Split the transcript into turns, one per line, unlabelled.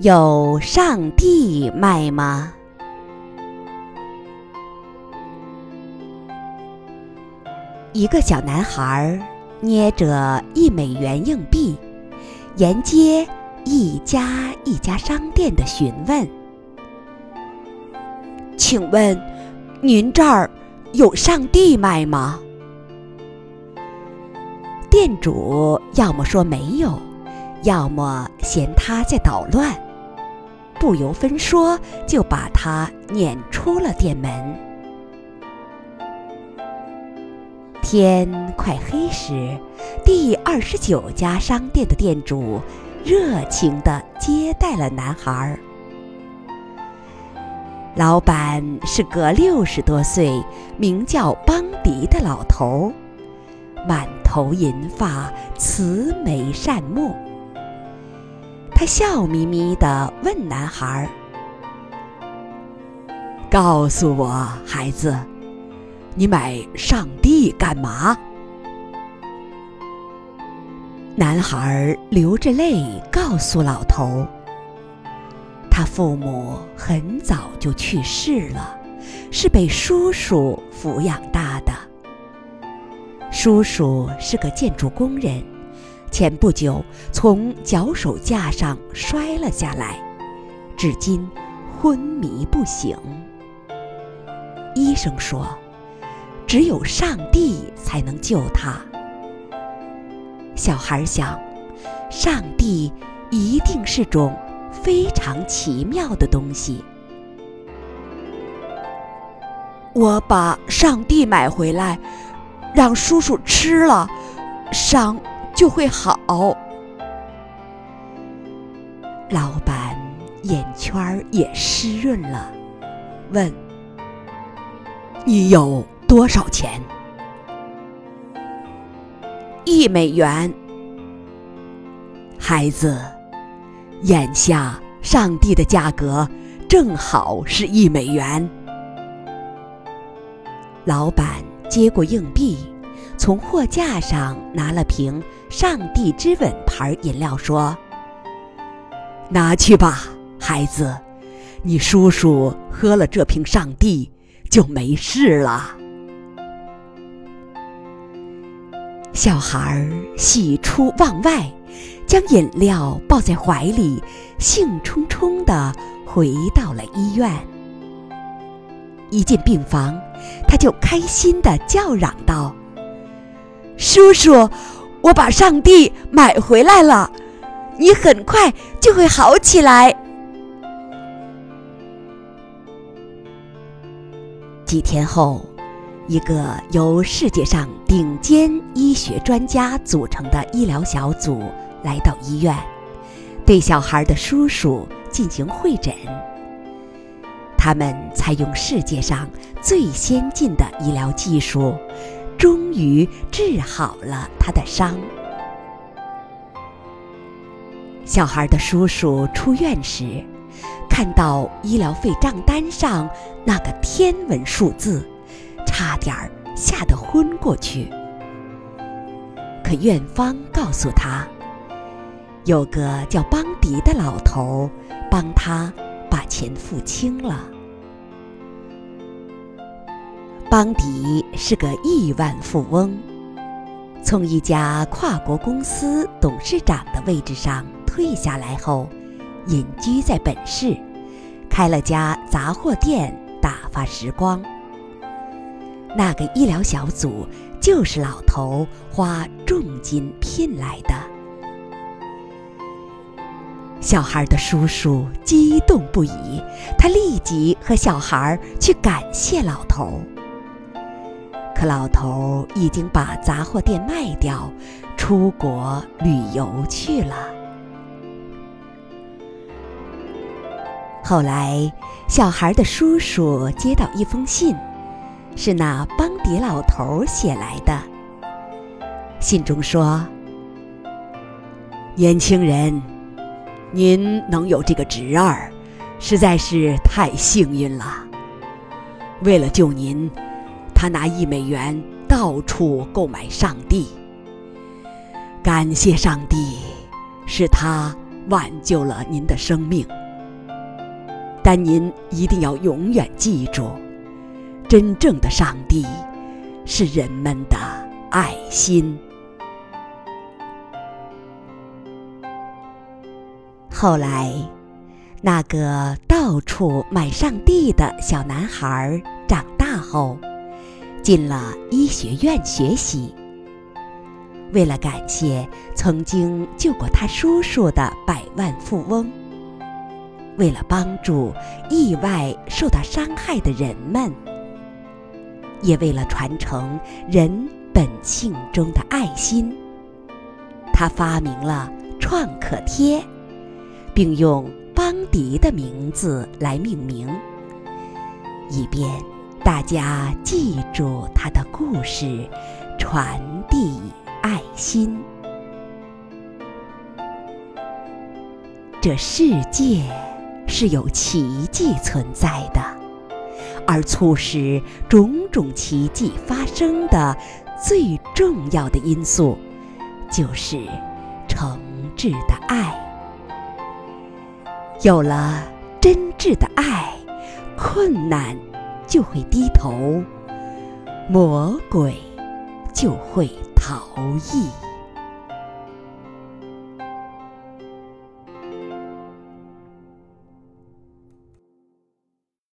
有上帝卖吗？一个小男孩捏着一美元硬币，沿街一家一家商店的询问：“请问，您这儿有上帝卖吗？”店主要么说没有，要么嫌他在捣乱，不由分说就把他撵出了店门。天快黑时，第二十九家商店的店主热情地接待了男孩。老板是个六十多岁、名叫邦迪的老头，满头银发，慈眉善目。他笑眯眯地问男孩：“
告诉我，孩子。”你买上帝干嘛？
男孩流着泪告诉老头：“他父母很早就去世了，是被叔叔抚养大的。叔叔是个建筑工人，前不久从脚手架上摔了下来，至今昏迷不醒。医生说。”只有上帝才能救他。小孩想，上帝一定是种非常奇妙的东西。我把上帝买回来，让叔叔吃了，伤就会好。老板眼圈也湿润了，问：“
你有？”多少钱？
一美元。
孩子，眼下上帝的价格正好是一美元。
老板接过硬币，从货架上拿了瓶“上帝之吻”牌饮料，说：“
拿去吧，孩子，你叔叔喝了这瓶上帝就没事了。”
小孩喜出望外，将饮料抱在怀里，兴冲冲地回到了医院。一进病房，他就开心地叫嚷道：“叔叔，我把上帝买回来了，你很快就会好起来。”几天后。一个由世界上顶尖医学专家组成的医疗小组来到医院，对小孩的叔叔进行会诊。他们采用世界上最先进的医疗技术，终于治好了他的伤。小孩的叔叔出院时，看到医疗费账单上那个天文数字。差点儿吓得昏过去，可院方告诉他，有个叫邦迪的老头帮他把钱付清了。邦迪是个亿万富翁，从一家跨国公司董事长的位置上退下来后，隐居在本市，开了家杂货店打发时光。那个医疗小组就是老头花重金聘来的。小孩的叔叔激动不已，他立即和小孩去感谢老头。可老头已经把杂货店卖掉，出国旅游去了。后来，小孩的叔叔接到一封信。是那邦迪老头写来的。信中说：“
年轻人，您能有这个侄儿，实在是太幸运了。为了救您，他拿一美元到处购买上帝。感谢上帝，是他挽救了您的生命。但您一定要永远记住，真正的上帝是人们的爱心。
后来，那个到处买上帝的小男孩长大后，进了医学院学习。为了感谢曾经救过他叔叔的百万富翁。为了帮助意外受到伤害的人们，也为了传承人本性中的爱心，他发明了创可贴，并用邦迪的名字来命名，以便大家记住他的故事，传递爱心。这世界。是有奇迹存在的，而促使种种奇迹发生的最重要的因素，就是诚挚的爱。有了真挚的爱，困难就会低头，魔鬼就会逃逸。